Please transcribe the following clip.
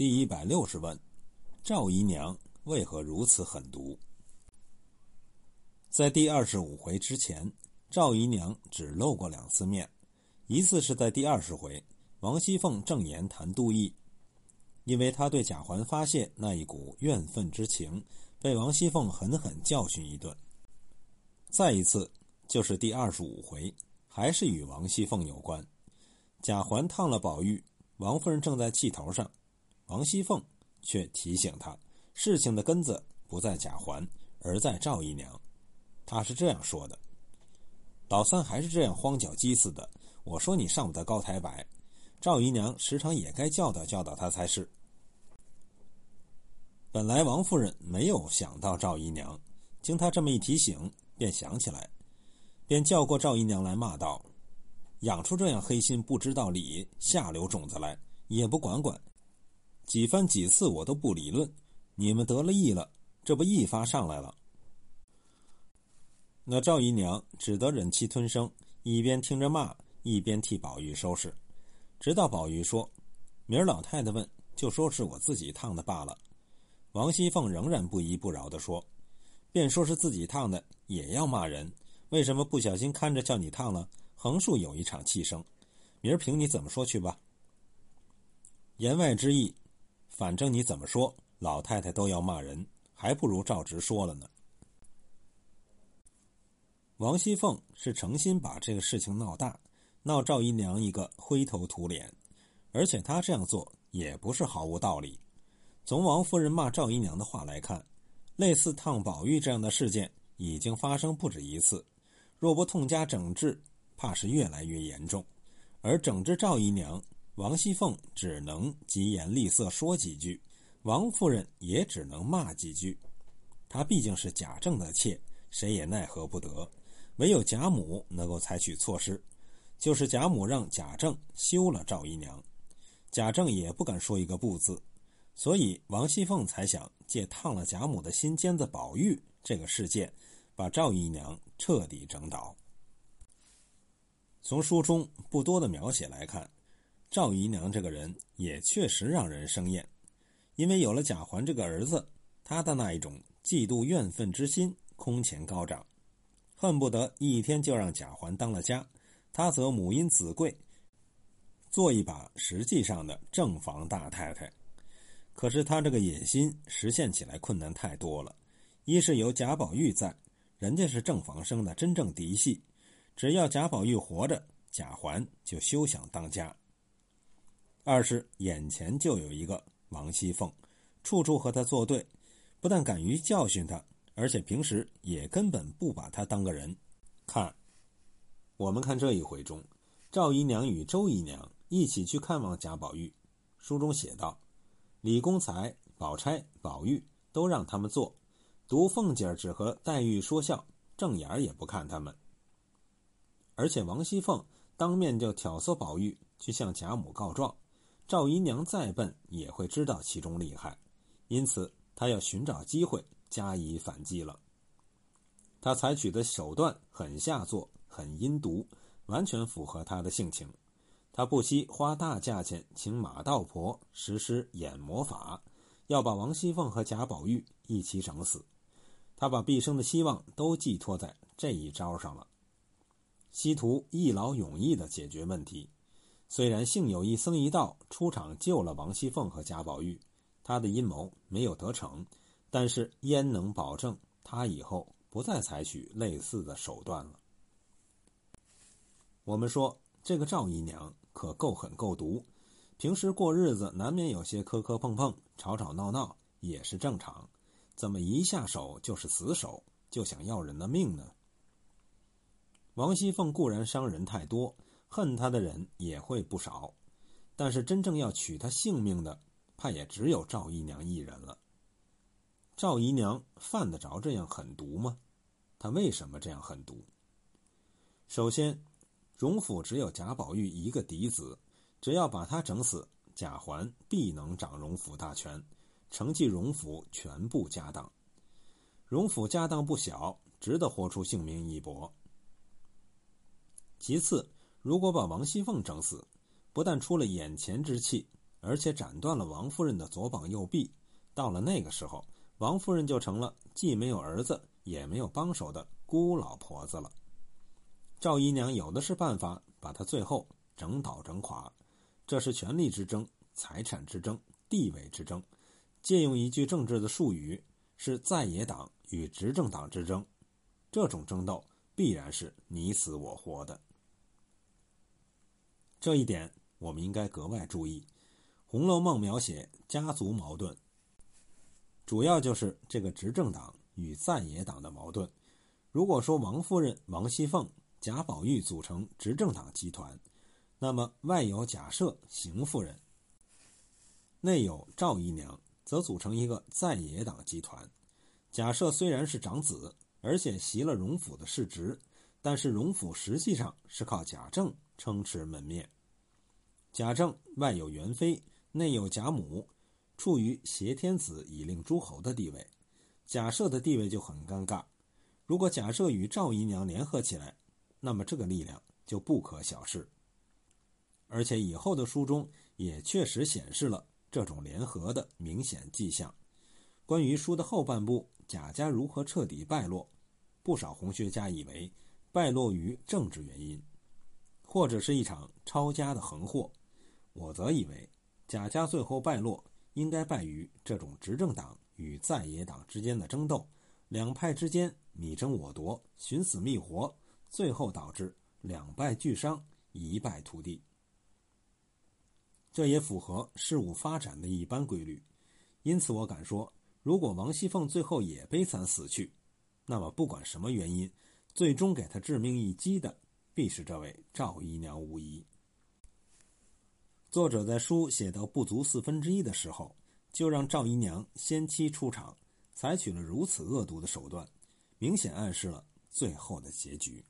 第一百六十问：赵姨娘为何如此狠毒？在第二十五回之前，赵姨娘只露过两次面，一次是在第二十回，王熙凤正言谈杜毅，因为他对贾环发泄那一股怨愤之情，被王熙凤狠狠教训一顿；再一次就是第二十五回，还是与王熙凤有关。贾环烫了宝玉，王夫人正在气头上。王熙凤却提醒他，事情的根子不在贾环，而在赵姨娘。他是这样说的：“老三还是这样荒脚鸡似的，我说你上不得高台摆。赵姨娘时常也该教导教导他才是。”本来王夫人没有想到赵姨娘，经他这么一提醒，便想起来，便叫过赵姨娘来骂道：“养出这样黑心不知道理下流种子来，也不管管。”几番几次我都不理论，你们得了意了，这不一发上来了。那赵姨娘只得忍气吞声，一边听着骂，一边替宝玉收拾，直到宝玉说：“明儿老太太问，就说是我自己烫的罢了。”王熙凤仍然不依不饶的说：“便说是自己烫的，也要骂人，为什么不小心看着叫你烫了？横竖有一场气声，明儿凭你怎么说去吧。”言外之意。反正你怎么说，老太太都要骂人，还不如照直说了呢。王熙凤是诚心把这个事情闹大，闹赵姨娘一个灰头土脸，而且她这样做也不是毫无道理。从王夫人骂赵姨娘的话来看，类似烫宝玉这样的事件已经发生不止一次，若不痛加整治，怕是越来越严重。而整治赵姨娘。王熙凤只能疾言厉色说几句，王夫人也只能骂几句。她毕竟是贾政的妾，谁也奈何不得。唯有贾母能够采取措施，就是贾母让贾政休了赵姨娘，贾政也不敢说一个不字。所以王熙凤才想借烫了贾母的心尖子宝玉这个事件，把赵姨娘彻底整倒。从书中不多的描写来看。赵姨娘这个人也确实让人生厌，因为有了贾环这个儿子，她的那一种嫉妒怨愤之心空前高涨，恨不得一天就让贾环当了家，他则母因子贵，做一把实际上的正房大太太。可是他这个野心实现起来困难太多了，一是有贾宝玉在，人家是正房生的真正嫡系，只要贾宝玉活着，贾环就休想当家。二是眼前就有一个王熙凤，处处和他作对，不但敢于教训他，而且平时也根本不把他当个人。看，我们看这一回中，赵姨娘与周姨娘一起去看望贾宝玉。书中写道：“李公才、宝钗、宝玉都让他们坐，独凤姐儿只和黛玉说笑，正眼儿也不看他们。而且王熙凤当面就挑唆宝玉去向贾母告状。”赵姨娘再笨也会知道其中厉害，因此她要寻找机会加以反击了。她采取的手段很下作，很阴毒，完全符合她的性情。她不惜花大价钱请马道婆实施演魔法，要把王熙凤和贾宝玉一起整死。她把毕生的希望都寄托在这一招上了，希图一劳永逸地解决问题。虽然幸有一僧一道出场救了王熙凤和贾宝玉，他的阴谋没有得逞，但是焉能保证他以后不再采取类似的手段了？我们说这个赵姨娘可够狠够毒，平时过日子难免有些磕磕碰碰、吵吵闹闹，也是正常。怎么一下手就是死手，就想要人的命呢？王熙凤固然伤人太多。恨他的人也会不少，但是真正要取他性命的，怕也只有赵姨娘一人了。赵姨娘犯得着这样狠毒吗？她为什么这样狠毒？首先，荣府只有贾宝玉一个嫡子，只要把他整死，贾环必能掌荣府大权，承继荣府全部家当。荣府家当不小，值得豁出性命一搏。其次，如果把王熙凤整死，不但出了眼前之气，而且斩断了王夫人的左膀右臂。到了那个时候，王夫人就成了既没有儿子也没有帮手的孤老婆子了。赵姨娘有的是办法把她最后整倒整垮，这是权力之争、财产之争、地位之争。借用一句政治的术语，是在野党与执政党之争。这种争斗必然是你死我活的。这一点我们应该格外注意。《红楼梦》描写家族矛盾，主要就是这个执政党与在野党的矛盾。如果说王夫人、王熙凤、贾宝玉组成执政党集团，那么外有贾赦、邢夫人，内有赵姨娘，则组成一个在野党集团。贾赦虽然是长子，而且袭了荣府的世职，但是荣府实际上是靠贾政。撑持门面。贾政外有元妃，内有贾母，处于挟天子以令诸侯的地位。贾赦的地位就很尴尬。如果贾赦与赵姨娘联合起来，那么这个力量就不可小视。而且以后的书中也确实显示了这种联合的明显迹象。关于书的后半部，贾家如何彻底败落，不少红学家以为败落于政治原因。或者是一场抄家的横祸，我则以为贾家最后败落，应该败于这种执政党与在野党之间的争斗，两派之间你争我夺，寻死觅活，最后导致两败俱伤，一败涂地。这也符合事物发展的一般规律，因此我敢说，如果王熙凤最后也悲惨死去，那么不管什么原因，最终给她致命一击的。必是这位赵姨娘无疑。作者在书写到不足四分之一的时候，就让赵姨娘先期出场，采取了如此恶毒的手段，明显暗示了最后的结局。